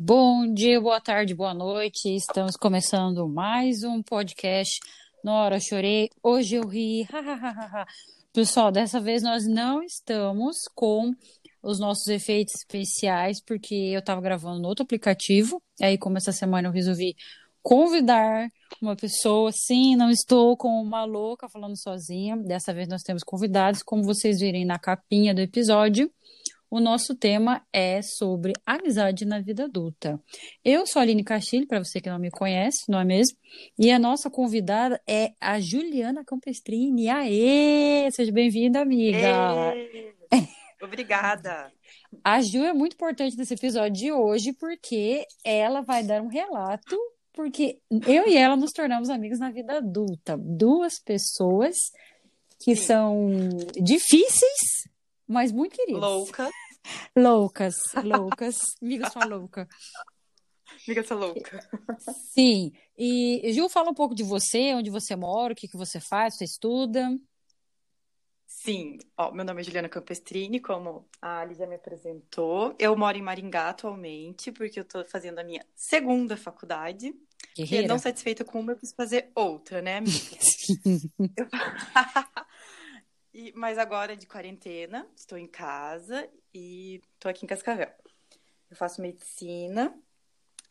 Bom dia, boa tarde, boa noite. Estamos começando mais um podcast. Nora, chorei, hoje eu ri. Pessoal, dessa vez nós não estamos com os nossos efeitos especiais, porque eu estava gravando no outro aplicativo. Aí, como essa semana eu resolvi convidar uma pessoa, sim, não estou com uma louca falando sozinha. Dessa vez nós temos convidados, como vocês virem na capinha do episódio. O nosso tema é sobre amizade na vida adulta. Eu sou a Aline Castilho, para você que não me conhece, não é mesmo? E a nossa convidada é a Juliana Campestrini. Aê! Seja bem-vinda, amiga! Ei, obrigada! A Ju é muito importante nesse episódio de hoje porque ela vai dar um relato, porque eu e ela nos tornamos amigos na vida adulta. Duas pessoas que Sim. são difíceis, mas muito queridas. Louca. Loucas, loucas. Amiga sua louca. Amiga sua louca. Sim. E, Ju, fala um pouco de você, onde você mora, o que, que você faz, você estuda. Sim, Ó, meu nome é Juliana Campestrini, como a Ali já me apresentou. Eu moro em Maringá atualmente, porque eu estou fazendo a minha segunda faculdade. Guerreira. E não satisfeita com uma, eu quis fazer outra, né, amiga? eu... E, mas agora de quarentena, estou em casa e estou aqui em Cascavel. Eu faço medicina,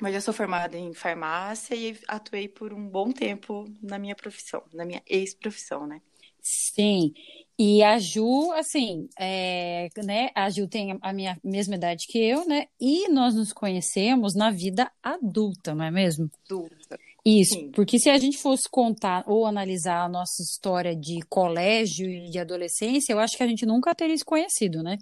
mas já sou formada em farmácia e atuei por um bom tempo na minha profissão, na minha ex-profissão, né? Sim. E a Ju, assim, é, né? A Ju tem a minha mesma idade que eu, né? E nós nos conhecemos na vida adulta, não é mesmo? Adulta. Isso, Sim. porque se a gente fosse contar ou analisar a nossa história de colégio e de adolescência, eu acho que a gente nunca teria se conhecido, né?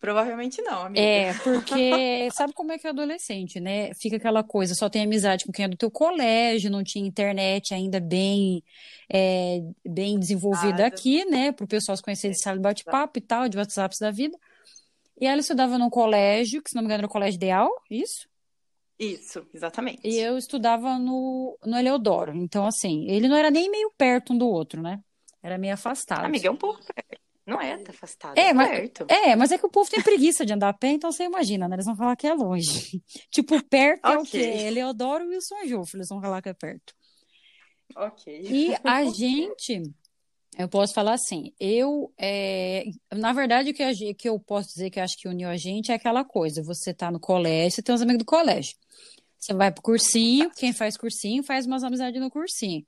Provavelmente não, amiga. É, porque sabe como é que é adolescente, né? Fica aquela coisa, só tem amizade com quem é do teu colégio, não tinha internet ainda bem, é, bem desenvolvida Nada. aqui, né? Para o pessoal se conhecer de sala de bate-papo e tal, de WhatsApps da vida. E ela estudava num colégio, que se não me engano era o colégio ideal, isso? Isso, exatamente. E eu estudava no, no Eleodoro. Então, assim, ele não era nem meio perto um do outro, né? Era meio afastado. Amiga, é um pouco perto. Não é tá afastado, é, é mas, perto. É, mas é que o povo tem preguiça de andar a pé, então você imagina, né? Eles vão falar que é longe. tipo, perto okay. é o quê? Eleodoro e Wilson Jofre, eles vão falar que é perto. Ok. E a gente, eu posso falar assim, eu, é, na verdade, o que, a, que eu posso dizer que eu acho que uniu a gente é aquela coisa, você tá no colégio, você tem uns amigos do colégio. Você vai pro cursinho, quem faz cursinho faz umas amizades no cursinho.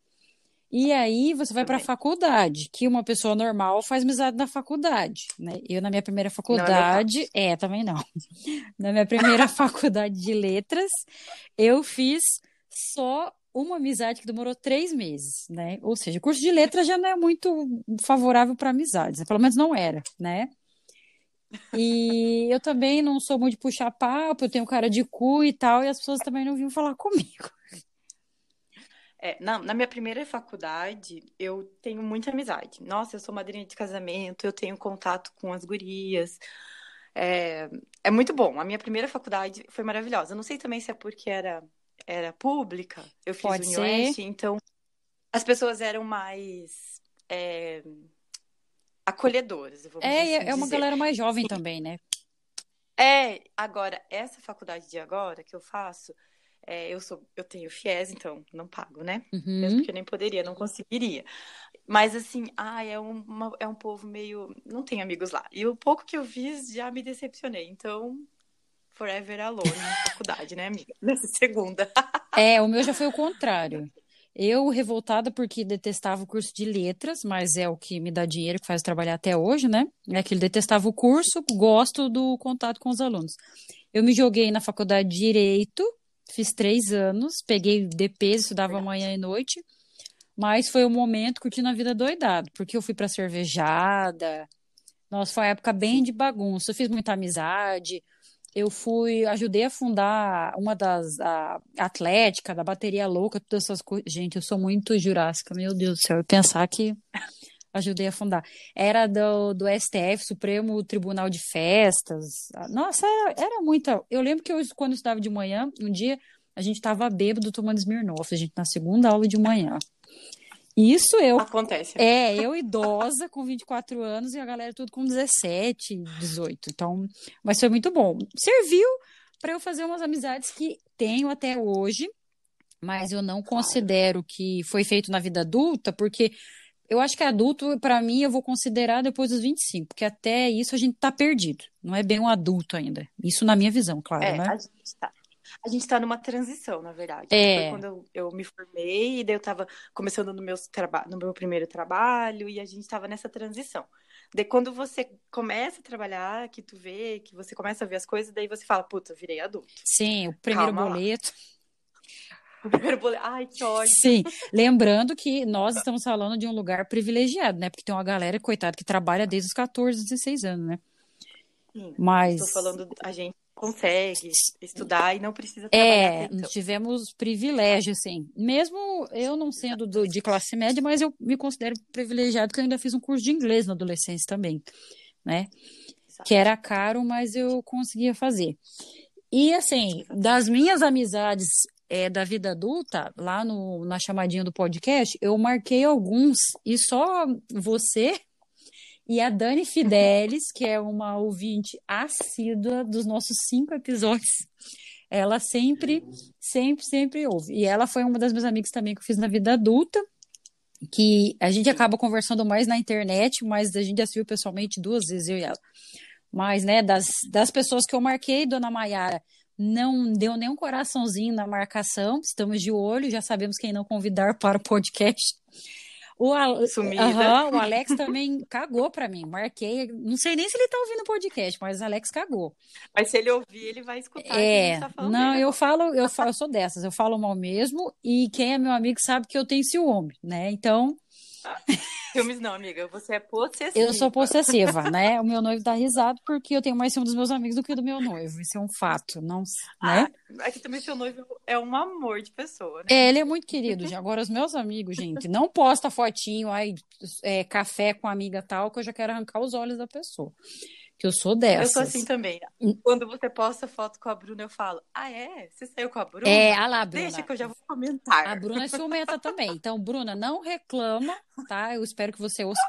E aí você vai para a faculdade, que uma pessoa normal faz amizade na faculdade, né? Eu na minha primeira é faculdade, é, é, também não. Na minha primeira faculdade de letras, eu fiz só uma amizade que demorou três meses, né? Ou seja, o curso de letras já não é muito favorável para amizades, pelo menos não era, né? E eu também não sou muito de puxar papo, eu tenho cara de cu e tal, e as pessoas também não vinham falar comigo. É, na, na minha primeira faculdade, eu tenho muita amizade. Nossa, eu sou madrinha de casamento, eu tenho contato com as gurias. É, é muito bom. A minha primeira faculdade foi maravilhosa. Eu não sei também se é porque era, era pública. Eu fiz Pode Unioeste, então as pessoas eram mais. É, acolhedoras. é, assim é uma dizer. galera mais jovem também, né? É, agora, essa faculdade de agora que eu faço, é, eu sou, eu tenho FIES, então não pago, né? Uhum. Mesmo que eu nem poderia, não conseguiria. Mas assim, ah, é, uma, é um povo meio. Não tem amigos lá. E o pouco que eu fiz já me decepcionei. Então, forever alone na faculdade, né, amiga? Nessa segunda. é, o meu já foi o contrário. Eu, revoltada porque detestava o curso de letras, mas é o que me dá dinheiro, que faz trabalhar até hoje, né? É que ele detestava o curso, gosto do contato com os alunos. Eu me joguei na faculdade de Direito, fiz três anos, peguei DP, estudava Verdade. manhã e noite, mas foi um momento curtindo a vida doidado, porque eu fui para cervejada. Nossa, foi uma época bem de bagunça. Eu fiz muita amizade, eu fui, ajudei a fundar uma das, a Atlética, da Bateria Louca, todas essas coisas. Gente, eu sou muito jurássica, meu Deus do céu, eu pensar que ajudei a fundar. Era do, do STF, Supremo Tribunal de Festas. Nossa, era, era muita. Eu lembro que eu, quando eu estava de manhã, um dia, a gente estava bêbado tomando Smirnoff, a gente na segunda aula de manhã. Isso eu. Acontece. É, eu idosa com 24 anos e a galera tudo com 17, 18. Então, mas foi muito bom. Serviu para eu fazer umas amizades que tenho até hoje, mas eu não considero que foi feito na vida adulta, porque eu acho que adulto, para mim, eu vou considerar depois dos 25, porque até isso a gente tá perdido. Não é bem um adulto ainda. Isso na minha visão, claro, É, né? a gente tá. A gente tá numa transição, na verdade. É. Foi quando eu, eu me formei, e daí eu tava começando no meu, traba no meu primeiro trabalho, e a gente tava nessa transição. Daí quando você começa a trabalhar, que tu vê, que você começa a ver as coisas, daí você fala, puta, virei adulto. Sim, o primeiro Calma lá. boleto. O primeiro boleto, ai, que ódio. Sim, lembrando que nós estamos falando de um lugar privilegiado, né? Porque tem uma galera, coitada, que trabalha desde os 14, 16 anos, né? Sim, Mas tô falando, a gente consegue estudar e não precisa trabalhar é, tanto. nós tivemos privilégio, assim. Mesmo eu não sendo do- de classe média, mas eu me considero privilegiado porque eu ainda fiz um curso de inglês na adolescência também, né? Que era caro, mas eu conseguia fazer. E assim, das minhas amizades é, da vida adulta, lá no, na chamadinha do podcast, eu marquei alguns e só você e a Dani Fidelis, que é uma ouvinte assídua dos nossos cinco episódios, ela sempre, sempre, sempre ouve. E ela foi uma das minhas amigas também que eu fiz na vida adulta, que a gente acaba conversando mais na internet, mas a gente já se viu pessoalmente duas vezes, eu e ela. Mas, né, das, das pessoas que eu marquei, Dona Maiara não deu nem um coraçãozinho na marcação, estamos de olho, já sabemos quem não convidar para o podcast. O, Al- Sumida. Aham, o Alex também cagou para mim, marquei, não sei nem se ele tá ouvindo o podcast, mas o Alex cagou. Mas se ele ouvir, ele vai escutar É, tá não, dele eu falo, eu falo, eu sou dessas, eu falo mal mesmo, e quem é meu amigo sabe que eu tenho ciúme, né? Então, Filmes não, amiga. Você é possessiva. eu sou possessiva, né? O meu noivo dá risada porque eu tenho mais ciúme dos meus amigos do que do meu noivo. Isso é um fato, não, né? Ah, aqui também seu noivo é um amor de pessoa, né? É, ele é muito querido. Agora, os meus amigos, gente, não posta fotinho, aí, é, café com amiga tal, que eu já quero arrancar os olhos da pessoa. Que eu sou Eu dessas. sou assim também. Quando você posta foto com a Bruna, eu falo, ah, é? Você saiu com a Bruna? É, a lá, Bruna. Deixa que eu já vou comentar. A Bruna é ciumenta também. Então, Bruna, não reclama, tá? Eu espero que você ouça.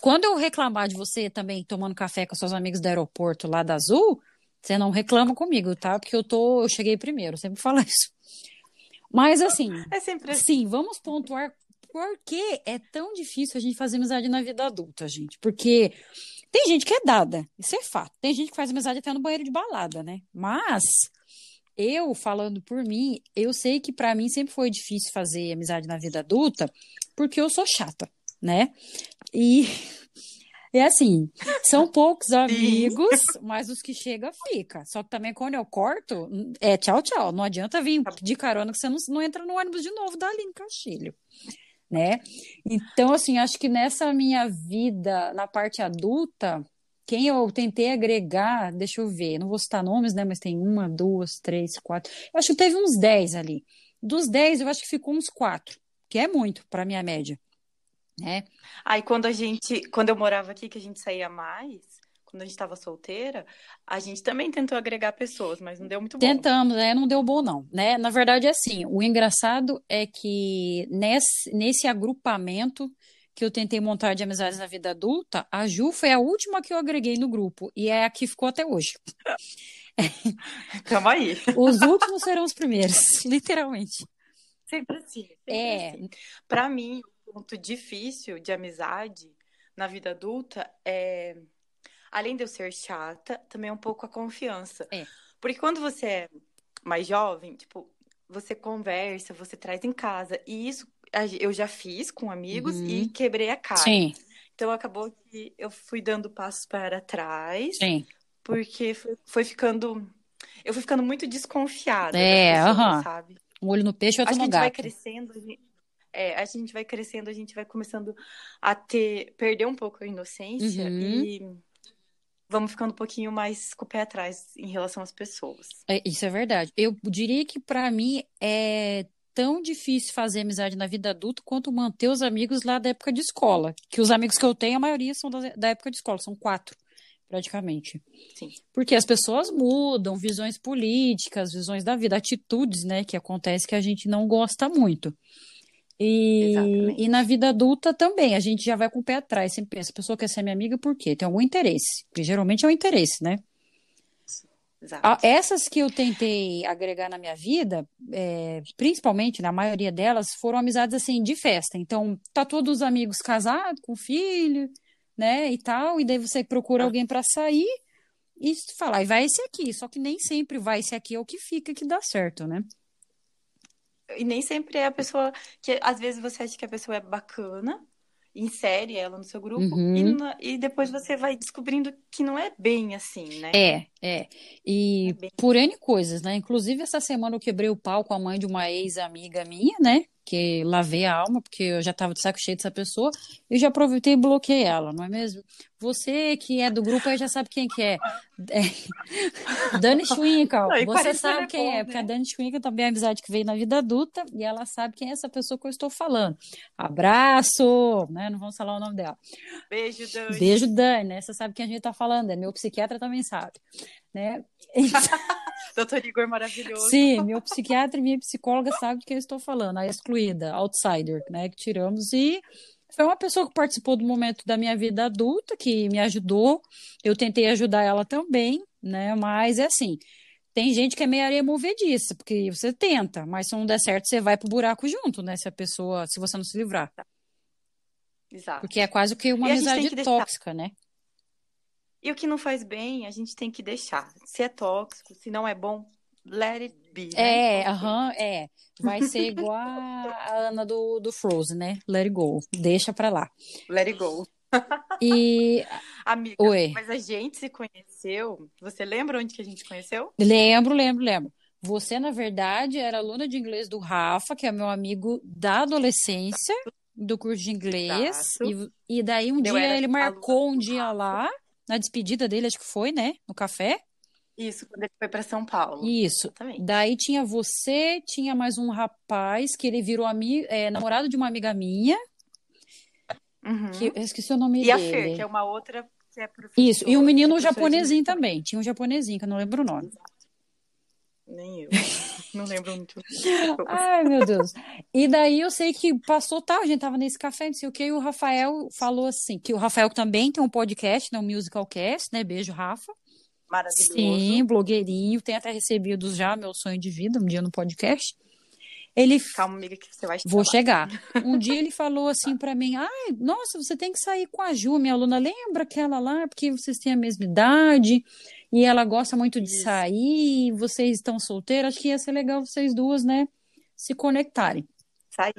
Quando eu reclamar de você também tomando café com seus amigos do aeroporto lá da Azul, você não reclama comigo, tá? Porque eu tô, eu cheguei primeiro, eu sempre falo isso. Mas assim, É sempre assim. sim, vamos pontuar por que é tão difícil a gente fazer amizade na vida adulta, gente. Porque tem gente que é dada, isso é fato. Tem gente que faz amizade até no banheiro de balada, né? Mas eu, falando por mim, eu sei que pra mim sempre foi difícil fazer amizade na vida adulta, porque eu sou chata, né? E é assim, são poucos amigos, mas os que chegam fica. Só que também quando eu corto, é tchau, tchau. Não adianta vir de carona que você não, não entra no ônibus de novo dali no Castilho, né? Então, assim, acho que nessa minha vida, na parte adulta, quem eu tentei agregar, deixa eu ver, não vou citar nomes, né? Mas tem uma, duas, três, quatro. Eu acho que teve uns dez ali. Dos dez, eu acho que ficou uns quatro, que é muito para minha média, né? Aí quando a gente, quando eu morava aqui, que a gente saía mais, quando a gente estava solteira, a gente também tentou agregar pessoas, mas não deu muito bom. Tentamos, né? Não deu bom, não, né? Na verdade, é assim, o engraçado é que nesse, nesse agrupamento que eu tentei montar de amizades na vida adulta, a Ju foi a última que eu agreguei no grupo e é a que ficou até hoje. Tamo aí. Os últimos serão os primeiros, literalmente. Sempre assim. Sempre É, assim. Pra mim, o ponto difícil de amizade na vida adulta é, além de eu ser chata, também é um pouco a confiança. É. Porque quando você é mais jovem, tipo, você conversa, você traz em casa. E isso eu já fiz com amigos Uhum. e quebrei a cara. sim, Então acabou que eu fui dando passos para trás, sim. porque foi, foi ficando. Eu fui ficando muito desconfiada É, aham. sabe? Um olho no peixe e outro Acho que a no gente vai gato. crescendo, a gente, é, a gente vai crescendo, a gente vai começando a ter, perder um pouco a inocência Uhum. e vamos ficando um pouquinho mais com o pé atrás em relação às pessoas. É, isso é verdade. Eu diria que para mim é tão difícil fazer amizade na vida adulta quanto manter os amigos lá da época de escola. Que os amigos que eu tenho, a maioria são da, da época de escola, são quatro, praticamente. Sim. Porque as pessoas mudam, visões políticas, visões da vida, atitudes, né, que acontece que a gente não gosta muito. E, Exatamente. e na vida adulta também, a gente já vai com o pé atrás, sempre pensa, a pessoa quer ser minha amiga por quê? Tem algum interesse, porque geralmente é um interesse, né? Exato. Essas que eu tentei agregar na minha vida, é, principalmente, na maioria delas, foram amizades assim de festa. Então, tá todos os amigos casados, com filho, né, e tal, e daí você procura alguém para sair e falar, e vai esse aqui. Só que nem sempre vai esse aqui é o que fica que dá certo, né? E nem sempre é a pessoa que às vezes você acha que a pessoa é bacana, insere ela no seu grupo Uhum. e, e depois você vai descobrindo que não é bem assim, né? É, é. E É por N coisas, né? Inclusive, essa semana eu quebrei o pau com a mãe de uma ex-amiga minha, né? Que lavei a alma, porque eu já tava de saco cheio dessa pessoa. E já aproveitei e bloqueei ela, não é mesmo? Você que é do grupo aí já sabe quem que é. É. Dani Schwinkel, você sabe é quem bom, é, porque a né? Dani Schwinkel também é amizade que veio na vida adulta e ela sabe quem é essa pessoa que eu estou falando. Abraço, né? Não vamos falar o nome dela. Beijo, Dani. Beijo, Dani, né? Você sabe quem a gente tá falando, é meu psiquiatra também sabe, né? Doutor Igor maravilhoso. Sim, meu psiquiatra e minha psicóloga sabem do que eu estou falando, a excluída, outsider, né? Que tiramos e foi uma pessoa que participou do momento da minha vida adulta, que me ajudou. Eu tentei ajudar ela também, né? Mas é assim, tem gente que é meio areia movediça, porque você tenta, mas se não der certo, você vai pro buraco junto, né? Se a pessoa, se você não se livrar. Exato. Porque é quase que uma E amizade que deixar. tóxica, né? E o que não faz bem, a gente tem que deixar. Se é tóxico, se não é bom, let it be, né? É, aham, é. Vai ser igual a Ana do, do Frozen, né? Let it go. Deixa pra lá. Let it go. E Amiga, Oi. mas a gente se conheceu. Você lembra onde que a gente conheceu? lembro, lembro, lembro. Você, na verdade, era aluna de inglês do Rafa, que é meu amigo da adolescência, do curso de inglês. E, e daí um Eu dia ele marcou um dia lá, na despedida dele, acho que foi, né? No café. Isso, quando ele foi para São Paulo. Isso. Exatamente. Daí tinha você, tinha mais um rapaz que ele virou ami é, namorado de uma amiga minha, Uhum. que eu esqueci o nome E a dele. Fer, que é uma outra que é professora. Isso, e um menino japonesinho também. Tinha um japonesinho, que eu não lembro o nome. Nem eu. Não lembro muito. Ai, meu Deus. E daí eu sei que passou tal, a gente tava nesse café, não sei o que, e o Rafael falou assim, que o Rafael também tem um podcast, né, um Musicalcast, né? Beijo, Rafa. Maravilhoso. Sim, blogueirinho, tem até recebido já meu sonho de vida, um dia no podcast. Ele Calma, amiga, que você vai Vou chegar. chegar. Um dia ele falou assim pra mim: Ai, nossa, você tem que sair com a Ju, minha aluna. Lembra aquela lá? Porque vocês têm a mesma idade e ela gosta muito de Isso. sair. Vocês estão solteiras. Acho que ia ser legal vocês duas, né? Se conectarem. Saí.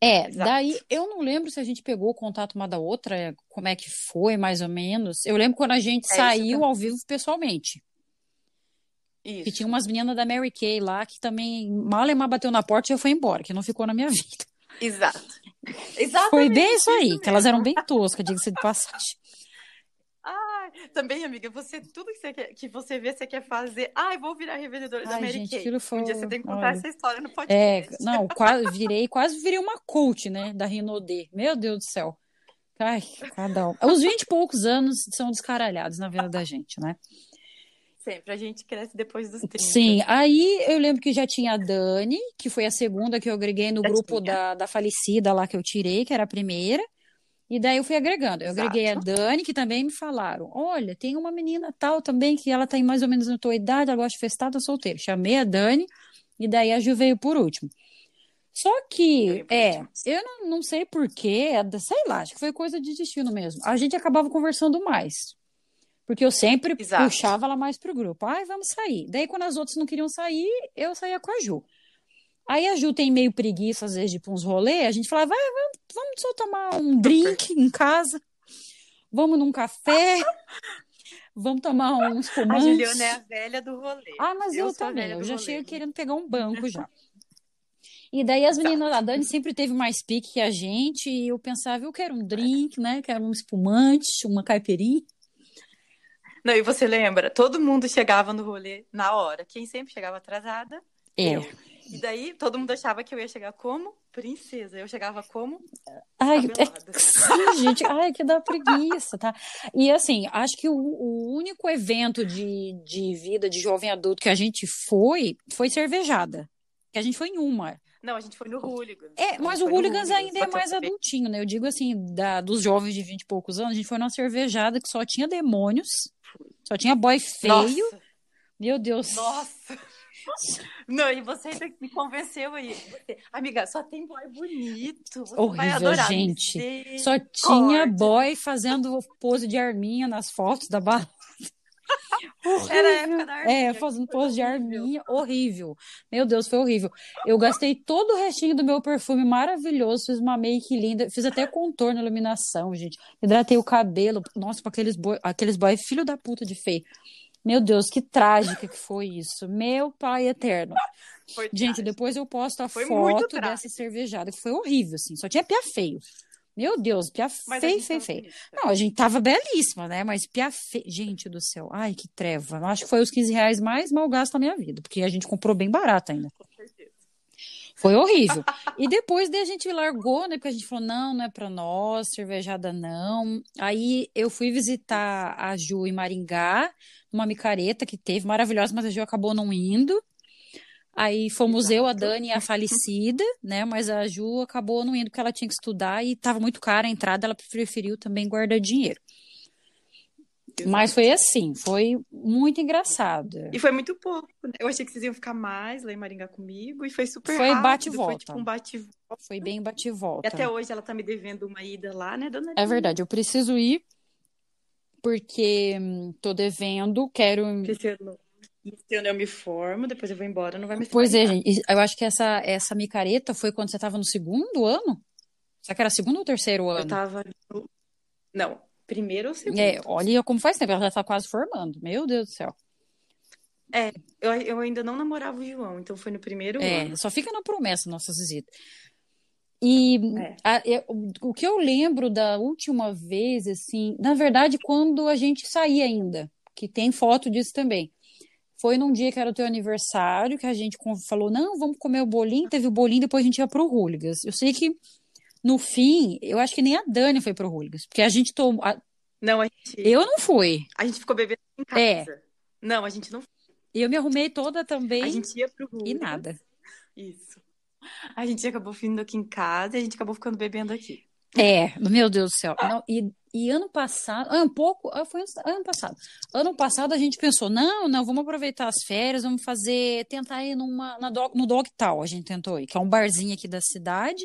É, Exato. daí eu não lembro se a gente pegou o contato uma da outra, como é que foi, mais ou menos. Eu lembro quando a gente É, saiu ao vivo pessoalmente. Isso. Que tinha umas meninas da Mary Kay lá que também mal bateu na porta e já foi embora, que não ficou na minha vida. Exato. Exatamente. Foi bem isso aí, isso que elas eram bem toscas, diga-se de passagem. Ai, também, amiga, você tudo que você, quer, que você vê, você quer fazer. Ai, vou virar revendedora da Mary gente, Kay. foi- Um dia você tem que contar olha. essa história no É, podcast. não, quase virei, quase virei uma coach, né, da Rinodê. Meu Deus do céu. Ai, cada um. Os 20 e poucos anos são descaralhados na vida da gente, né? Sempre, a gente cresce depois dos 30. Sim, aí eu lembro que já tinha a Dani, que foi a segunda que eu agreguei no Já grupo tinha. da, da falecida lá que eu tirei, que era a primeira. E daí eu fui agregando. Eu Exato. agreguei a Dani, que também me falaram: olha, tem uma menina tal também, que ela tem mais ou menos na tua idade, ela gosta de festada solteira. Chamei a Dani, e daí a Ju veio por último. Só que, é, eu não, não sei porquê, sei lá, acho que foi coisa de destino mesmo. A gente acabava conversando mais. Porque eu sempre Exato. puxava ela mais pro grupo. Ai, vamos sair. Daí, quando as outras não queriam sair, eu saía com a Ju. Aí a Ju tem meio preguiça, às vezes, de ir pra uns rolês. A gente falava, vai, vamos, vamos só tomar um drink em casa. Vamos num café. Vamos tomar um A espumante. Juliana é a velha do rolê. Ah, mas eu, a também. Eu já rolê. chego querendo pegar um banco já. E daí as meninas, a Dani sempre teve mais pique que a gente, e eu pensava, eu quero um drink, né? Quero um espumante, uma caipirinha. Não, e você lembra? Todo mundo chegava no rolê na hora. Quem sempre chegava atrasada? É. Eu. E daí todo mundo achava que eu ia chegar como princesa. Eu chegava como Ai, é, descabelada. sim, gente, ai, que dá preguiça, tá? E assim, acho que o, o único evento de, de vida de jovem adulto que a gente foi, foi cervejada. Que a gente foi em uma. Não, a gente foi no Hooligans. É, mas o no Hooligans ainda é que mais acabei- adultinho, né? Eu digo assim, da, dos jovens de 20 e poucos anos, a gente foi numa cervejada que só tinha demônios, só tinha boy feio, Nossa, Meu Deus. Nossa! Não, e você ainda me convenceu aí. Você, amiga, só tem boy bonito. Você Horrível, vai adorar. gente. Só tinha boy fazendo pose de arminha nas fotos da barra. Era a época da arminha. É, fazendo pose de arminha, horrível. Meu Deus, foi horrível. Eu gastei todo o restinho do meu perfume maravilhoso, fiz uma make linda, fiz até contorno, iluminação, gente. Hidratei o cabelo. Nossa, com aqueles boy, aqueles boy filho da puta de feio. Meu Deus, que trágica que foi isso. Meu pai eterno. Foi Gente, trágico. depois eu posto a Foi foto dessa cervejada, que foi horrível, assim. Só tinha pia feio. Meu Deus, pia Mas feio, feio, feio. bonita. Não, a gente tava belíssima, né? Mas pia feio. Gente do céu, ai, que treva. Acho que foi os 15 reais mais mal gastos da minha vida, porque a gente comprou bem barato ainda. Foi horrível. E depois daí a gente largou, né? Porque a gente falou, não, não é pra nós, cervejada não. Aí eu fui visitar a Ju em Maringá, numa micareta que teve, maravilhosa, mas a Ju acabou não indo. Aí fomos eu, a Exato. Dani e a falecida, né? Mas a Ju acabou não indo porque ela tinha que estudar e tava muito cara a entrada, ela preferiu também guardar dinheiro. Mas foi assim, foi muito engraçado. E foi muito pouco, né? Eu achei que vocês iam ficar mais lá em Maringá comigo e foi super Foi rápido. bate e Foi volta. tipo um bate e volta. Foi bem bate e volta. até hoje ela tá me devendo uma ida lá, né, dona É Lina? verdade, eu preciso ir porque hum, tô devendo, quero. Ano, esse ano eu me formo, depois eu vou embora, não vai ter Pois é, gente. Eu acho que essa, essa micareta foi quando você estava no segundo ano? Será que era segundo ou terceiro Eu ano? tava no... Não, primeiro ou segundo? É, olha como faz tempo, ela já tá quase formando. Meu Deus do céu. Eu, eu ainda não namorava o João, então foi no primeiro É, ano. só fica na promessa nossas visitas. E É. a- eu- o que eu lembro da última vez, assim, na verdade, quando a gente saía ainda, que tem foto disso também. Foi num dia que era o teu aniversário, que a gente falou, não, vamos comer o bolinho, teve o bolinho, depois a gente ia pro Hooligans. Eu sei que, no fim, eu acho que nem a Dani foi pro Hooligans, porque a gente tomou... a- Não, a gente, Eu não fui. a gente ficou bebendo em É. casa. Não, a gente não Eu me arrumei toda também A gente ia pro e Hooligans. nada. Isso. A gente acabou vindo aqui em casa e a gente acabou ficando bebendo aqui. É, meu Deus do céu. Não, e, e ano passado, ah, um pouco, ah, foi ano- passado. Ano passado a gente pensou, não, não, vamos aproveitar as férias, vamos fazer, tentar ir numa, na no Dog Tal, a gente tentou ir, que é um barzinho aqui da cidade,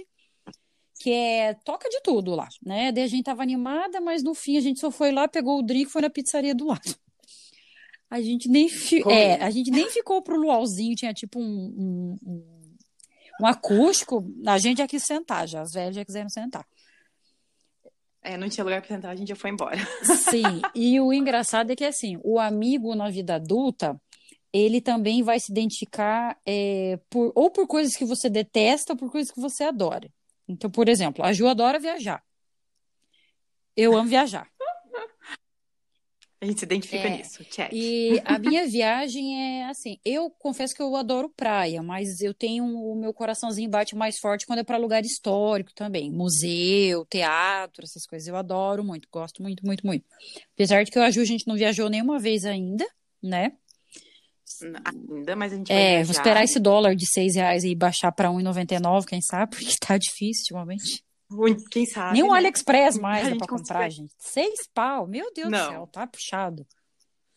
que é, toca de tudo lá, né? Daí a gente tava animada, mas no fim a gente só foi lá, pegou o drink e foi na pizzaria do lado. A gente nem, fi, Comeu. é, a gente nem ficou pro luauzinho, tinha tipo um, um, um, acústico, a gente já quis sentar, já, as velhas já quiseram sentar. É, não tinha lugar pra sentar, a gente já foi embora. Sim, e o engraçado é que assim, o amigo na vida adulta, ele também vai se identificar é, por, ou por coisas que você detesta ou por coisas que você adora. Então, por exemplo, a Ju adora viajar. Eu amo viajar. A gente se identifica É. nisso. Check. E a minha viagem é assim, eu confesso que eu adoro praia, mas eu tenho o meu coraçãozinho bate mais forte quando é para lugar histórico também, museu, teatro, essas coisas. Eu adoro muito, gosto muito, muito, muito. Apesar de que eu e a Ju, a gente não viajou nenhuma vez ainda, né? Ainda, mas a gente É, vou esperar esse dólar de seis reais e baixar para 1,99, quem sabe, porque tá difícil ultimamente. Quem sabe, Nem o né? AliExpress mais dá pra comprar, gente. Seis pau, meu Deus do Não. céu, tá puxado.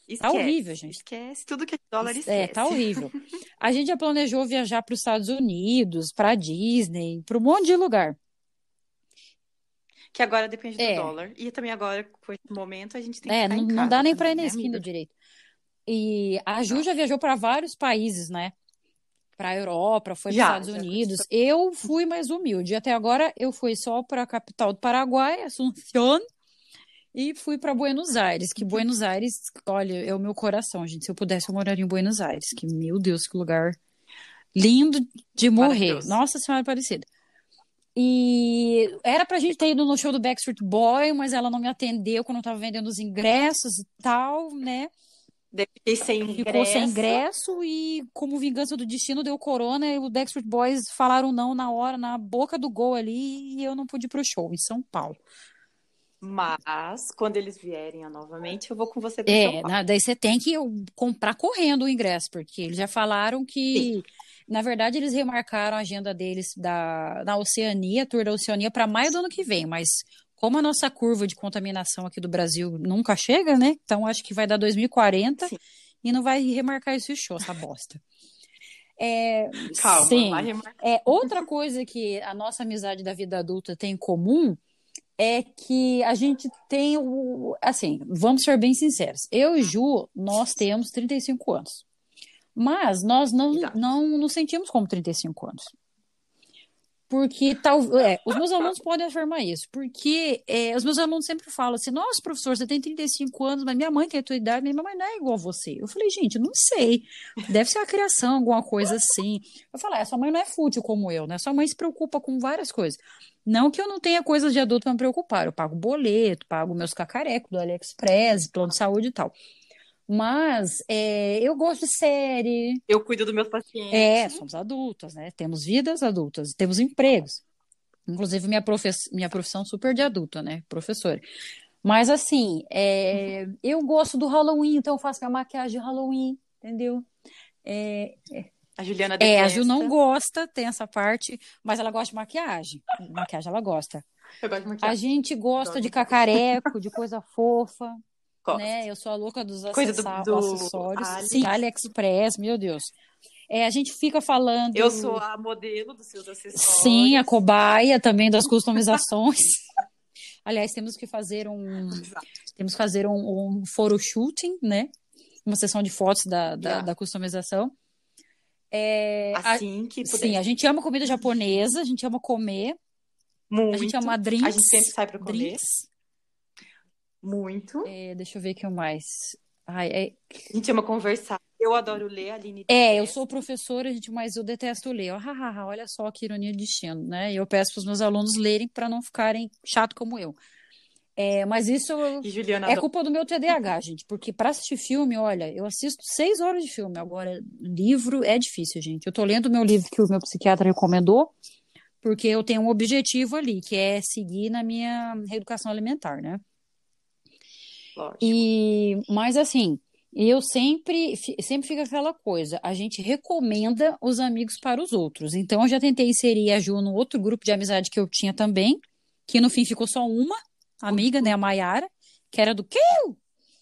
Esquece, Tá horrível, gente. Esquece tudo que é dólar, É, esquece. tá horrível. A gente já planejou viajar para os Estados Unidos, para Disney, para um monte de lugar. Que agora depende do É. dólar. E também agora, com esse momento, a gente tem que É, não, não dá nem para ir na né, esquina direito. E a Ju já viajou para vários países, né? Para Europa, foi para os Estados já Unidos. Eu fui mais humilde. Até agora eu fui só para a capital do Paraguai, Asunción, e fui para Buenos Aires. Que Buenos Aires, olha, é o meu coração, gente. Se eu pudesse, eu moraria em Buenos Aires. Que meu Deus, que lugar lindo de morrer. Nossa Senhora Aparecida. E era pra gente ter ido no show do Backstreet Boy, mas ela não me atendeu quando eu tava vendendo os ingressos e tal, né? Fiquei sem ingresso. Ficou sem ingresso e, como vingança do destino, deu corona e o Backstreet Boys falaram não na hora, na boca do gol ali, e eu não pude ir pro show em São Paulo. Mas, quando eles vierem novamente, eu vou com você É, daí você tem que comprar correndo o ingresso, porque eles já falaram que, na verdade, eles remarcaram a agenda deles da, na Oceania, tour da Oceania, para maio do ano que vem, mas como a nossa curva de contaminação aqui do Brasil nunca chega, né? Então acho que vai dar 2040 Sim. e não vai remarcar esse show, essa bosta. É, Calma, sim. É, outra coisa que a nossa amizade da vida adulta tem em comum é que a gente tem o. Assim, vamos ser bem sinceros. Eu e Ju, nós temos 35 anos. Mas nós não, Exato. não nos sentimos como 35 anos. Porque tal, é, os meus alunos podem afirmar isso, porque é, os meus alunos sempre falam assim: nossa, professor, você tem 35 anos, mas minha mãe tem a tua idade, minha mãe não é igual a você. Eu falei, gente, não sei. Deve ser a criação, alguma coisa assim. Eu falei, ah, sua mãe não é fútil como eu, né? Sua mãe se preocupa com várias coisas. Não que eu não tenha coisas de adulto para me preocupar. Eu pago boleto, pago meus cacarecos do AliExpress, plano de saúde e tal. Mas é, eu gosto de série. Eu cuido dos meus pacientes. É, somos adultas, né? Temos vidas adultas, temos empregos. Inclusive, minha, profes- minha profissão super de adulta, né? Professora. Mas assim, é, eu gosto do Halloween, então eu faço minha maquiagem de Halloween, entendeu? É, A Juliana é, a detesta. Ju não gosta, tem essa parte, mas ela gosta de maquiagem. Maquiagem ela gosta. Eu gosto de A maquiagem. gente gosta de cacareco, de coisa fofa, Gosto. né? Eu sou a louca dos do- do acessórios. Ali. Sim, AliExpress, meu Deus. É, a gente fica falando. Eu sou a modelo dos seus acessórios. Sim, a cobaia também das customizações. Aliás, temos que fazer um Exato. temos que fazer um, um photo shooting, né? Uma sessão de fotos da, da, Já. da customização. É, a- Assim que puder. sim, a gente ama comida japonesa, a gente ama comer, Muito. a gente ama drinks. A gente sempre sai pra comer. drinks. Muito. É, deixa eu ver o que mais. Ai, é, A gente ama conversar. Eu adoro ler, a Aline É, eu sou professora, gente, mas eu detesto ler. Ó, hahaha, olha só que ironia de destino, né? E eu peço para os meus alunos lerem para não ficarem chato como eu. É, mas isso Juliana é culpa do meu TDAH, gente, porque para assistir filme, olha, eu assisto seis horas de filme. Agora, livro é difícil, gente. Eu tô lendo o meu livro que o meu psiquiatra recomendou, porque eu tenho um objetivo ali, que é seguir na minha reeducação alimentar, né? Lógico. E, mas assim, eu sempre, sempre fica aquela coisa, a gente recomenda os amigos para os outros. Então, eu já tentei inserir a Ju no outro grupo de amizade que eu tinha também, que no fim ficou só uma amiga, né, a Maiara, que era do Kill,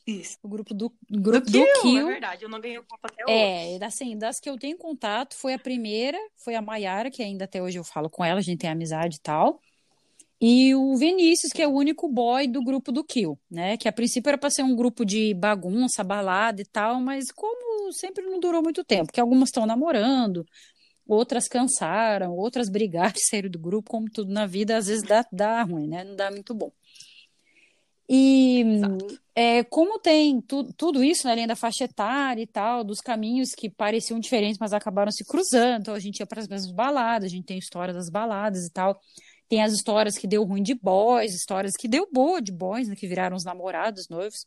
Isso. o grupo do, Do grupo do Kill, é Kill. verdade. Eu não ganhei o copo até hoje. É, assim, das que eu tenho contato, foi a primeira, foi a Maiara, que ainda até hoje eu falo com ela, a gente tem amizade e tal. E o Vinícius, que é o único boy do grupo do Kill, né? Que a princípio era para ser um grupo de bagunça, balada e tal, mas como sempre não durou muito tempo, porque algumas estão namorando, outras cansaram, outras brigaram, saíram do grupo, como tudo na vida, às vezes dá, dá ruim, né? Não dá muito bom. E é, como tem tu, tudo isso, né, além da faixa etária e tal, dos caminhos que pareciam diferentes, mas acabaram se cruzando. Então a gente ia para as mesmas baladas, a gente tem história das baladas e tal. Tem as histórias que deu ruim de boys, histórias que deu boa de boys, né, que viraram os namorados, noivos.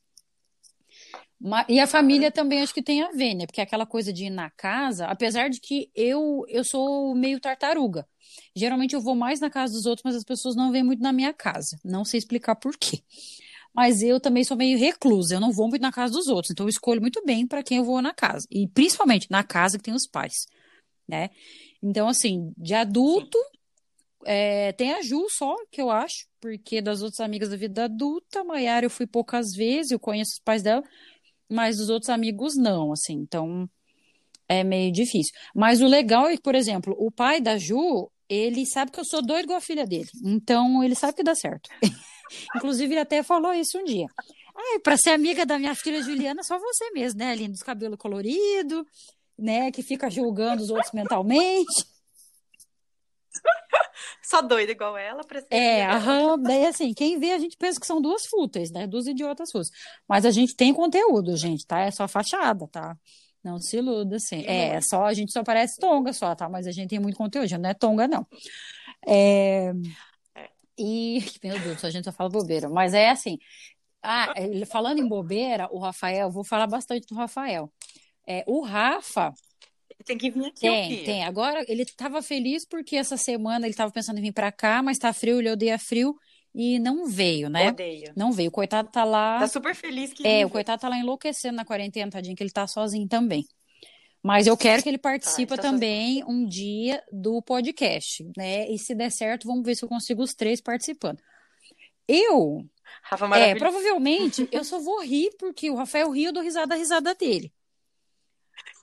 E a família também acho que tem a ver, né? Porque aquela coisa de ir na casa, apesar de que eu eu sou meio tartaruga. Geralmente eu vou mais na casa dos outros, mas as pessoas não vêm muito na minha casa. Não sei explicar por quê. Mas eu também sou meio reclusa, eu não vou muito na casa dos outros, então eu escolho muito bem para quem eu vou na casa. E principalmente na casa que tem os pais, né? Então, assim, de adulto, é, tem a Ju só, que eu acho, porque das outras amigas da vida adulta, a Maiara eu fui poucas vezes, eu conheço os pais dela, mas dos outros amigos não, assim, então é meio difícil. Mas o legal é que, por exemplo, o pai da Ju, ele sabe que eu sou doido igual a filha dele, então ele sabe que dá certo. Inclusive, ele até falou isso um dia. Ah, para ser amiga da minha filha Juliana, só você mesmo, né, Aline? Dos cabelos coloridos, né, que fica julgando os outros mentalmente. Só doida igual ela pra ser É, aham, daí assim, quem vê a gente pensa que são duas fúteis, né? Duas idiotas fúteis. Mas a gente tem conteúdo, gente, tá? É só fachada, tá? Não se iluda, assim. É, só a gente só parece tonga só, tá? Mas a gente tem muito conteúdo, já não é tonga, não. É... É. E, meu Deus, a gente só fala bobeira. Mas é assim, ah, falando em bobeira, o Rafael, vou falar bastante do Rafael. É, o Rafa, Tem que vir aqui tem, tem. Agora ele estava feliz porque essa semana ele estava pensando em vir para cá, mas tá frio, ele odeia frio e não veio, né? Odeia. Não veio. O coitado tá lá. Tá super feliz que É, o coitado tá lá enlouquecendo na quarentena, tadinho, que ele tá sozinho também. Mas eu quero que ele participe tá também um dia do podcast, né? E se der certo, vamos ver se eu consigo os três participando. Eu, Rafa é, provavelmente, eu só vou rir porque o Rafael ri, eu dou risada da risada dele.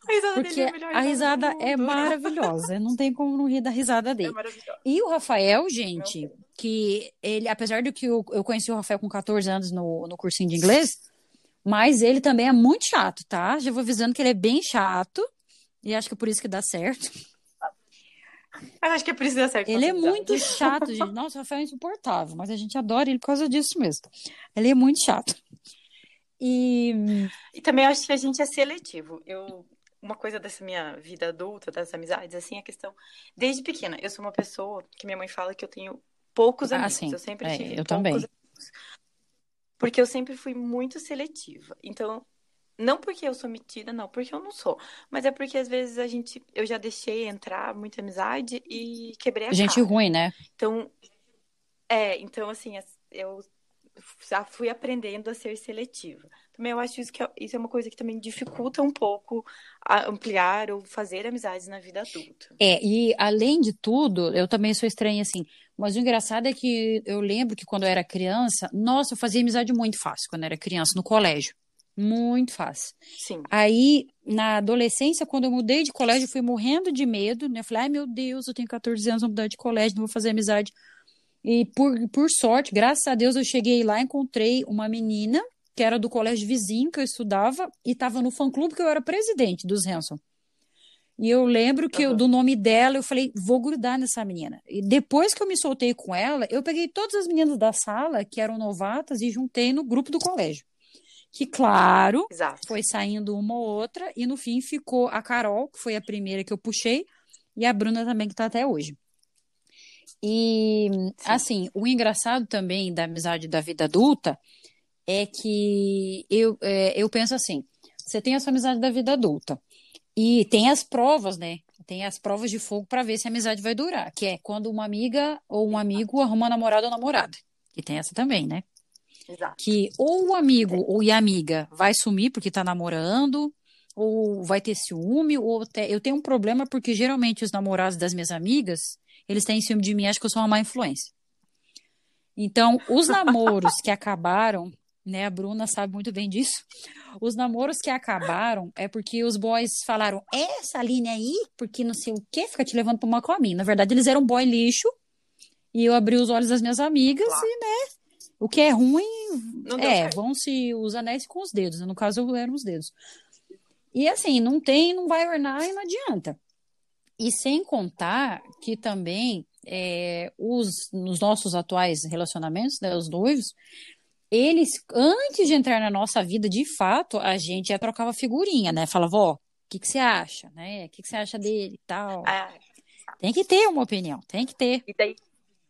A risada Porque dele é a melhor a risada é maravilhosa. Não tem como não rir da risada É dele. maravilhoso. E o Rafael, gente, que ele, apesar de que eu, eu conheci o Rafael com 14 anos no, no cursinho de inglês, mas ele também é muito chato, tá? Já vou avisando que ele é bem chato. E acho que é por isso que dá certo. Mas acho que é por isso que dá certo Ele é muito chato, gente. Nossa, o Rafael é insuportável, mas a gente adora ele por causa disso mesmo. Ele é muito chato. E E também acho que a gente é seletivo. Eu, uma coisa dessa minha vida adulta, das amizades, assim, a questão. Desde pequena, eu sou uma pessoa que minha mãe fala que eu tenho poucos ah, amigos. sim, Eu sempre é, tive eu poucos também. amigos. Porque eu sempre fui muito seletiva. Então, não porque eu sou metida, não, porque eu não sou. Mas é porque às vezes a gente, eu já deixei entrar muita amizade e quebrei a Gente cara. ruim, né? Então, é, então assim, as- eu já fui aprendendo a ser seletiva. Eu acho isso que é, isso é uma coisa que também dificulta um pouco a ampliar ou fazer amizades na vida adulta. É, e além de tudo, eu também sou estranha assim. Mas o engraçado é que eu lembro que quando eu era criança, nossa, eu fazia amizade muito fácil quando eu era criança, no colégio. Muito fácil. Sim. Aí, na adolescência, quando eu mudei de colégio, eu fui morrendo de medo, né? Eu falei, ai meu Deus, eu tenho 14 anos, vou mudar de colégio, não vou fazer amizade. E por, por sorte, graças a Deus, eu cheguei lá, encontrei uma menina que era do colégio vizinho que eu estudava e estava no fã-clube que eu era presidente dos Hanson. E eu lembro que eu, Aham. do nome dela, eu falei, vou grudar nessa menina. E depois que eu me soltei com ela, eu peguei todas as meninas da sala que eram novatas e juntei no grupo do colégio. Que, claro, Exato. foi saindo uma ou outra, e no fim ficou a Carol, que foi a primeira que eu puxei, e a Bruna também, que tá até hoje. E, Sim. assim, o engraçado também da amizade da vida adulta é que eu, é, eu penso assim: você tem a sua amizade da vida adulta, e tem as provas, né? Tem as provas de fogo para ver se a amizade vai durar, que é quando uma amiga ou um amigo arruma namorado ou namorada. E tem essa também, né? Exato. que ou o amigo ou a amiga vai sumir porque tá namorando, ou vai ter ciúme, ou te- eu tenho um problema porque geralmente os namorados das minhas amigas, eles têm ciúme de mim, acham que eu sou uma má influência. Então, os namoros que acabaram, né, a Bruna sabe muito bem disso. Os namoros que acabaram é porque os boys falaram, essa Aline aí, porque não sei o quê, fica te levando pra uma cominha. Na verdade, eles eram boy lixo, e eu abri os olhos das minhas amigas Claro. e, né, o que é ruim é, certo. vão-se os anéis com os dedos. né? No caso, eram os dedos. E assim, não tem, não vai ornar e não adianta. E sem contar que também é, os, nos nossos atuais relacionamentos, né, os noivos, eles, antes de entrar na nossa vida, de fato, a gente já trocava figurinha, né? Falava, ó, o que que você acha, né? O que que você acha dele e tal. Ah, Tem que ter uma opinião, tem que ter. e daí,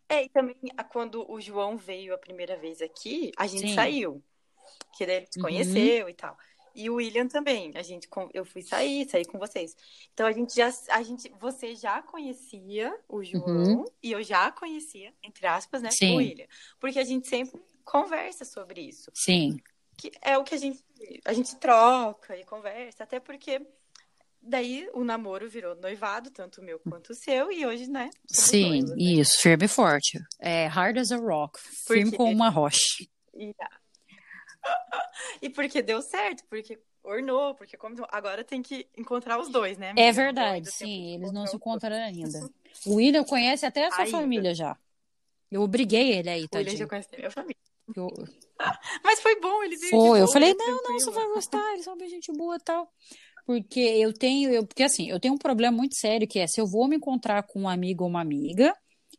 é, e também quando o João veio a primeira vez aqui, a gente Sim. saiu. Que daí ele Uhum. conheceu e tal. E o William também. A gente, eu fui sair, sair com vocês. Então a gente já, a gente, você já conhecia o João e eu já conhecia, entre aspas, né, Uhum. Sim. o William. Porque a gente sempre conversa sobre isso. Sim, Que é o que a gente, a gente troca e conversa, até porque daí o namoro virou noivado, tanto o meu quanto o seu, e hoje, né? sim, noivos, né? isso, firme e forte. É hard as a rock, firme Porque- como uma rocha. E, e porque deu certo, porque ornou, porque como agora tem que encontrar os dois, né? É verdade, sim, eles não se dois. encontraram ainda. O William conhece até a sua Ainda. família já. Eu obriguei ele aí, O William já conhece a minha família. Eu- Mas foi bom, ele veio Foi, eu falei, não, não, tranquilo. você vai gostar, eles são bem gente boa e tal. Porque eu tenho, eu, porque assim, eu tenho um problema muito sério que é, se eu vou me encontrar com um amigo ou uma amiga,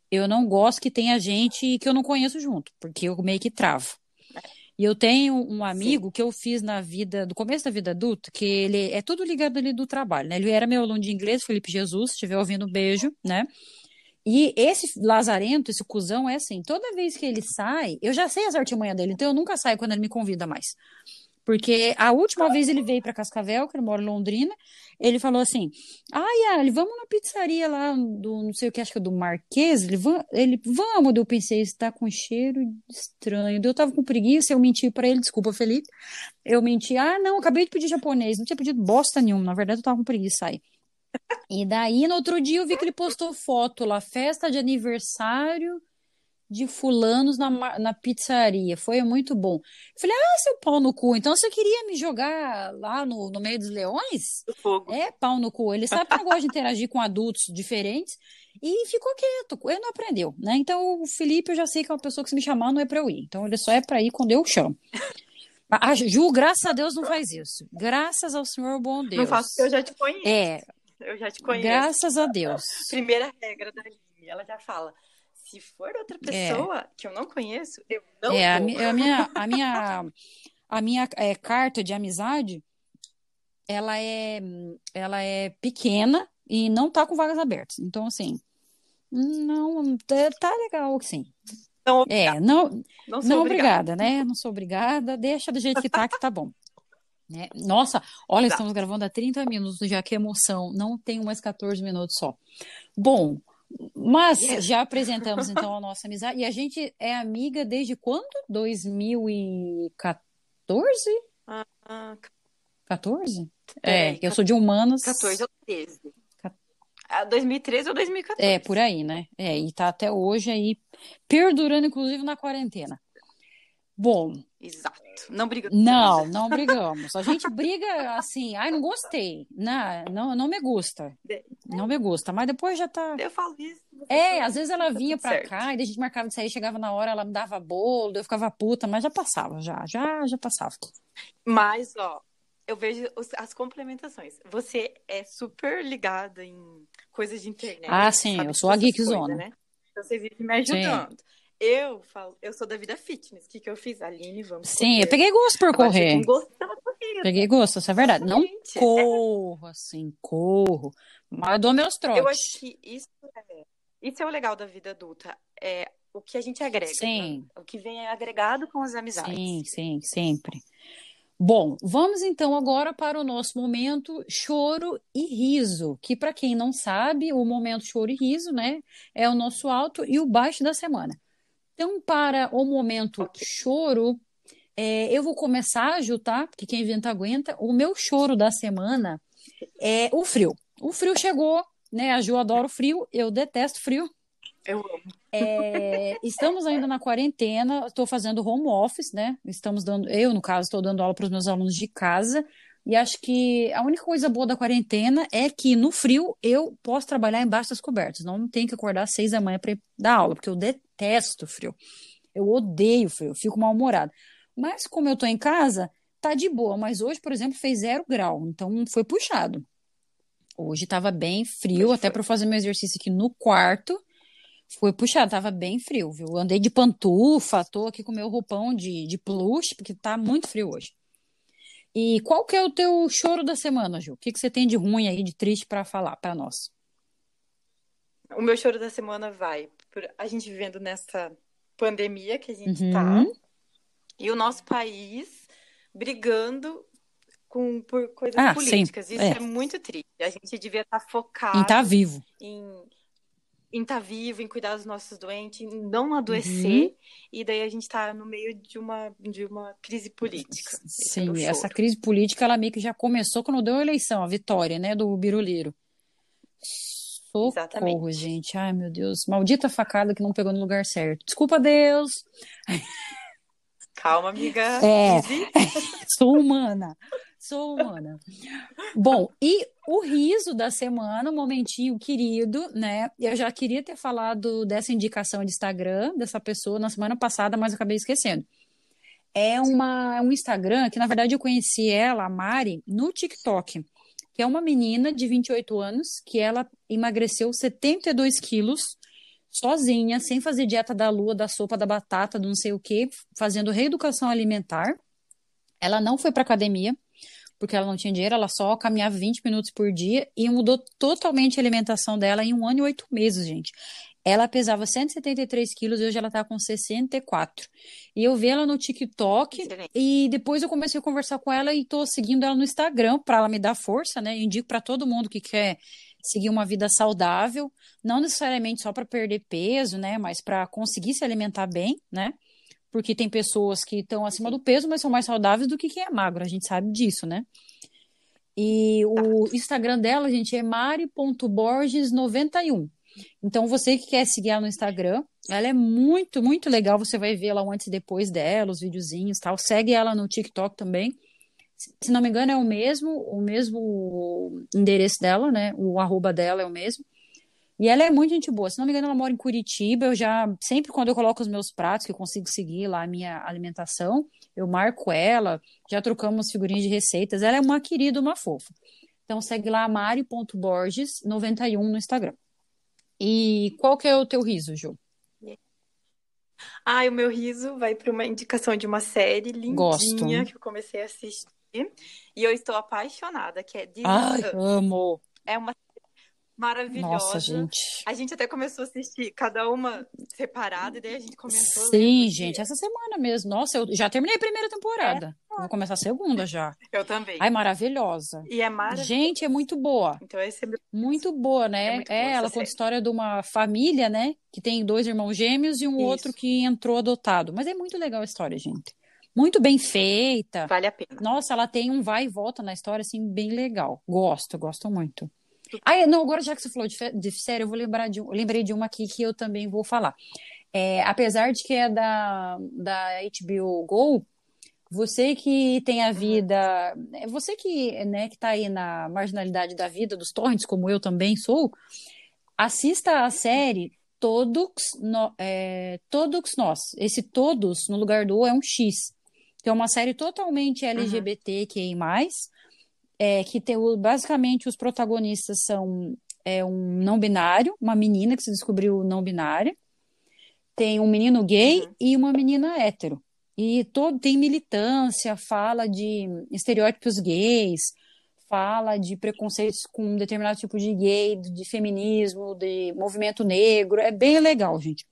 eu não gosto que tenha gente que eu não conheço junto, porque eu meio que travo. E eu tenho um amigo que eu fiz na vida, do começo da vida adulta, que ele é tudo ligado ali do trabalho, né? Ele era meu aluno de inglês, Felipe Jesus, se estiver ouvindo, um beijo, né? E esse lazarento, esse cuzão, é assim, toda vez que ele sai, eu já sei as artimanhas dele, então eu nunca saio quando ele me convida mais. Porque a última vez ele veio para Cascavel, que ele mora em Londrina, ele falou assim: Ai, Ali, vamos na pizzaria lá do não sei o que, acho que é do Marquês. Ele, "Va- ele vamos. Eu pensei, está com cheiro estranho. Eu tava com preguiça, eu menti para ele, desculpa, Felipe. Eu menti, ah, não, acabei de pedir japonês, não tinha pedido bosta nenhuma, na verdade eu tava com preguiça aí. E daí, no outro dia, eu vi que ele postou foto lá, festa de aniversário de fulanos na, na pizzaria. Foi muito bom. Eu falei, ah, seu pau no cu, então você queria me jogar lá no, no meio dos leões? É, pau no cu. Ele sabe que eu gosto de interagir com adultos diferentes e ficou quieto. Ele não aprendeu, né? Então o Felipe, eu já sei que é uma pessoa que se me chamar não é pra eu ir. Então ele só é pra ir quando eu chamo. A Ju, graças a Deus, não faz isso. Graças ao Senhor bom Deus. Não faço porque eu já te conheço. É. Eu já te conheço. Graças a Deus. Primeira regra da Aline, ela já fala. Se for outra é. pessoa é. que eu não conheço, eu não é, vou. A, minha, a minha, a minha é, carta de amizade, ela é, ela é pequena e não tá com vagas abertas. Então, assim, não, tá, tá legal, sim. Não, é, não, não, não obrigada. obrigada, né? Não sou obrigada, deixa do jeito que tá, que tá bom. Né? Nossa, olha, tá. estamos gravando há 30 minutos já, que emoção. Não tenho mais 14 minutos só. Bom, mas yes. já apresentamos então a nossa amizade. E a gente é amiga desde quando? 2014? Ah, 14? É, eu sou de humanos. 14 ou 13. 2013 ou 2014. É, por aí, né? É, e tá até hoje aí, perdurando, inclusive, na quarentena. Bom. Exato. Não brigamos. Não, não brigamos. A gente briga assim, ai, não gostei. Não, não, não me gusta. Não me gusta. Mas depois já tá. Eu falo isso. É, às vezes ela vinha pra certo. cá e a gente marcava de sair, chegava na hora, ela me dava bolo, eu ficava puta, mas já passava, já, já, já passava. Mas, ó, eu vejo as complementações. Você é super ligada em coisas de internet. Ah, sim, eu sou a geekzona. Né? Então você vive me ajudando. Sim. Eu falo, eu sou da vida fitness. O que, que eu fiz? Aline, vamos. Sim, correr. eu peguei gosto por correr. Gosto pela corrida. Peguei gosto, isso é verdade. Não Gente, é corro, é... assim, corro. Mas eu dou meus trotes. Eu acho que isso é, isso é o legal da vida adulta. É o que a gente agrega. Né? Sim. Né? O que vem é agregado com as amizades. Sim, sim, sempre. Bom, vamos então agora para o nosso momento choro e riso, que para quem não sabe, o momento choro e riso, né, é o nosso alto e o baixo da semana. Então, para o momento okay. choro, é, eu vou começar, Ju, tá? Porque quem inventa aguenta. O meu choro da semana é o frio. O frio chegou, né? A Ju adora o frio, eu detesto frio. Eu amo. É, estamos ainda na quarentena, estou fazendo home office, né? Estamos dando, eu, no caso, estou dando aula para os meus alunos de casa. E acho que a única coisa boa da quarentena é que no frio eu posso trabalhar embaixo das cobertas. Não tenho que acordar às seis da manhã para dar aula, porque eu detesto frio. Eu odeio frio, eu fico mal-humorada. Mas como eu estou em casa, tá de boa. Mas hoje, por exemplo, fez zero grau, então foi puxado. Hoje estava bem frio, até para fazer meu exercício aqui no quarto. Foi puxado, tava bem frio, viu? Andei de pantufa, tô aqui com meu roupão de, de plush, porque tá muito frio hoje. E qual que é o teu choro da semana, Ju? O que, que você tem de ruim aí, de triste para falar para nós? O meu choro da semana vai por a gente vivendo nessa pandemia que a gente tá uhum. e o nosso país brigando com, por coisas ah, políticas. Sim. Isso é. é. muito triste. A gente devia estar tá focado em estar tá vivo. Em em estar tá vivo, em cuidar dos nossos doentes, em não adoecer, uhum. e daí a gente está no meio de uma, de uma crise política. É Sim, é essa crise política, ela meio que já começou quando deu a eleição, a vitória, né, do Biruliro. Socorro, Exatamente. gente. Ai, meu Deus. Maldita facada que não pegou no lugar certo. Desculpa, Deus. Calma, amiga. É, sou humana sou humana. Bom, e o riso da semana, um momentinho querido, né? Eu já queria ter falado dessa indicação de Instagram dessa pessoa na semana passada, mas acabei esquecendo. É uma, um Instagram que, na verdade, eu conheci ela, a Mari, no TikTok, que é uma menina de 28 anos que ela emagreceu 72 quilos sozinha, sem fazer dieta da lua, da sopa, da batata, do não sei o que, fazendo reeducação alimentar. Ela não foi para academia, porque ela não tinha dinheiro, ela só caminhava 20 minutos por dia e mudou totalmente a alimentação dela em um ano e oito meses, gente. Ela pesava 173 quilos e hoje ela tá com 64. E eu vi ela no TikTok Excelente. e depois eu comecei a conversar com ela e tô seguindo ela no Instagram para ela me dar força, né? Eu indico para todo mundo que quer seguir uma vida saudável, não necessariamente só para perder peso, né? Mas para conseguir se alimentar bem, né? porque tem pessoas que estão acima do peso, mas são mais saudáveis do que quem é magro, a gente sabe disso, né? E o Instagram dela, gente, é mari.borges91. Então, você que quer seguir ela no Instagram, Ela é muito, muito legal. Você vai ver lá o antes e depois dela, os videozinhos tal. Segue ela no TikTok também. Se não me engano, é o mesmo, o mesmo endereço dela, né? O arroba dela é o mesmo. E ela é muito gente boa. Se não me engano, ela mora em Curitiba. Eu já, sempre quando eu coloco os meus pratos, que eu consigo seguir lá a minha alimentação, eu marco ela. Já trocamos figurinhas de receitas. Ela é uma querida, uma fofa. Então segue lá mari.borges91 no Instagram. E qual que é o teu riso, Ju? Ai, o meu riso vai para uma indicação de uma série lindinha Gosto. que eu comecei a assistir. E eu estou apaixonada, que é This Ai, amo! É uma maravilhosa. Nossa, gente. A gente até começou a assistir cada uma separada, e daí a gente começou. Sim, gente, essa semana mesmo. Nossa, eu já terminei a primeira temporada. É. Vou começar a segunda já. Eu também. Ai, maravilhosa. E é maravilhosa. Gente, é muito boa. Então é Muito boa, né? É, é ela conta a história de uma família, né? Que tem dois irmãos gêmeos e um Isso. outro que entrou adotado. Mas é muito legal a história, gente. Muito bem feita. Vale a pena. Nossa, ela tem um vai e volta na história, assim, bem legal. Gosto, gosto muito. Ah, não, agora já que você falou de, de série, eu vou lembrar de, eu lembrei de uma aqui que eu também vou falar. É, apesar de que é da, da HBO Go, você que tem a vida, é você que, né, que tá aí na marginalidade da vida dos torrents, como eu também sou, assista a série Todos, no, é, Todos Nós. Esse Todos, no lugar do O, é um X. Que é uma série totalmente LGBTQI+, uhum é, que tem o, basicamente os protagonistas são é, um não binário, uma menina que se descobriu não binária, tem um menino gay uhum. e uma menina hétero. E todo tem militância, fala de estereótipos gays, fala de preconceitos com um determinado tipo de gay, de feminismo, de movimento negro. É bem legal, gente.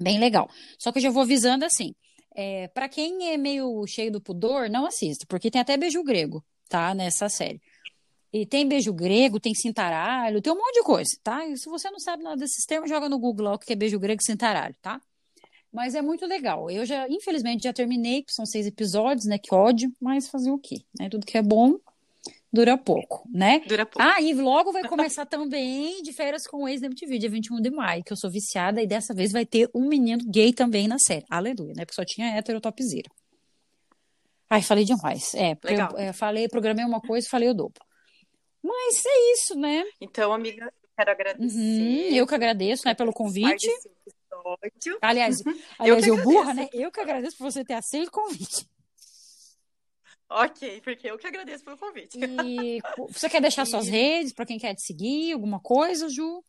Bem legal. Só que eu já vou avisando assim: é, para quem é meio cheio do pudor, não assista, porque tem até beijo grego tá? Nessa série. E tem beijo grego, tem cintaralho, tem um monte de coisa, tá? E se você não sabe nada desses termos, joga no Google lá o que é beijo grego e cintaralho, tá? Mas é muito legal. Eu já, infelizmente, já terminei, que são seis episódios, né? Que ódio, mas fazer o quê? Né? Tudo que é bom dura pouco, né? Dura pouco. Ah, e logo vai começar também de férias com o ex da MTV, dia 21 de maio, que eu sou viciada, e dessa vez vai ter um menino gay também na série. Aleluia, né? Porque só tinha hétero topzera. Ai, falei demais. É, Legal. eu é, falei, programei uma coisa falei o dobro. Mas é isso, né? Então, amiga, quero agradecer. Uhum, eu que agradeço, né, pelo convite. Aliás, aliás eu, eu burra, né? Eu que agradeço por você ter aceito o convite. Ok, porque eu que agradeço pelo convite. E você quer deixar e... suas redes para quem quer te seguir, alguma coisa, Ju?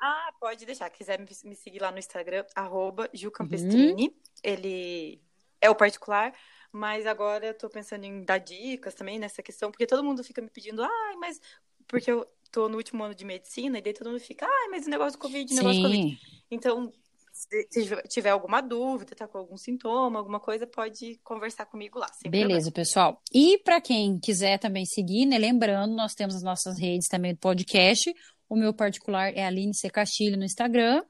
Ah, pode deixar. Quiser me seguir lá no Instagram, arroba Ju Campestrini. Uhum. Ele é o particular. Mas agora eu tô pensando em dar dicas também nessa questão, porque todo mundo fica me pedindo, ai, mas. Porque eu tô no último ano de medicina, e daí todo mundo fica, ai, mas o negócio do Covid, o negócio do Covid. Então, se tiver alguma dúvida, tá com algum sintoma, alguma coisa, pode conversar comigo lá. Beleza, problema. pessoal. E para quem quiser também seguir, né, lembrando, nós temos as nossas redes também do podcast. O meu particular é Aline C. Castilho no Instagram.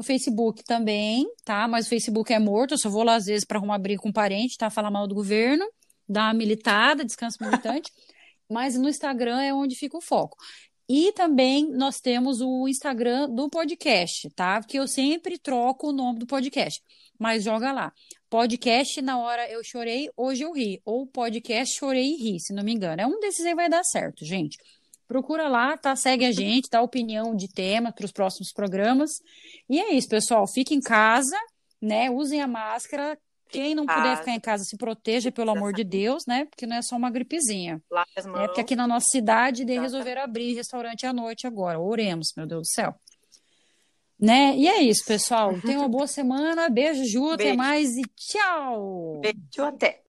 No Facebook também, tá? Mas o Facebook é morto, eu só vou lá às vezes para arrumar briga com um parente, tá? Falar mal do governo, dar uma militada, descanso militante. Mas no Instagram é onde fica o foco. E também nós temos o Instagram do podcast, tá? Que eu sempre troco o nome do podcast. Mas joga lá. Podcast na hora eu chorei, hoje eu ri. Ou podcast chorei e ri, se não me engano. É um desses aí vai dar certo, gente. Procura lá, tá? Segue a gente, dá opinião de tema para os próximos programas. E é isso, pessoal. Fique em casa, né? Usem a máscara. Quem não puder ficar em casa, se proteja, pelo amor de Deus, né? Porque não é só uma gripezinha. É porque aqui na nossa cidade de resolver abrir restaurante à noite agora. Oremos, meu Deus do céu. Né? E é isso, pessoal. Tenha uma boa semana. Beijo, Ju. Beijo. Até mais e tchau. Beijo, até.